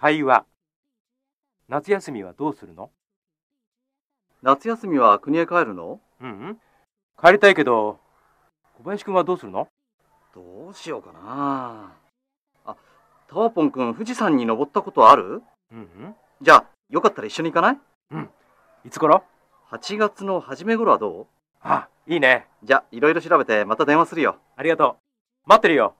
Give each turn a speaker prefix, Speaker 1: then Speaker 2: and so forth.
Speaker 1: 会話。夏休みはどうするの？
Speaker 2: 夏休みは国へ帰るの？
Speaker 1: うん、うん、帰りたいけど小林くんはどうするの？
Speaker 2: どうしようかな。あタワポンくん富士山に登ったことある？
Speaker 1: うんうん。
Speaker 2: じゃあよかったら一緒に行かない？うん。
Speaker 1: いつ頃
Speaker 2: ?8 月の初め頃はどう？
Speaker 1: あいいね。
Speaker 2: じゃあいろいろ調べてまた電話するよ。
Speaker 1: ありがとう。待ってるよ。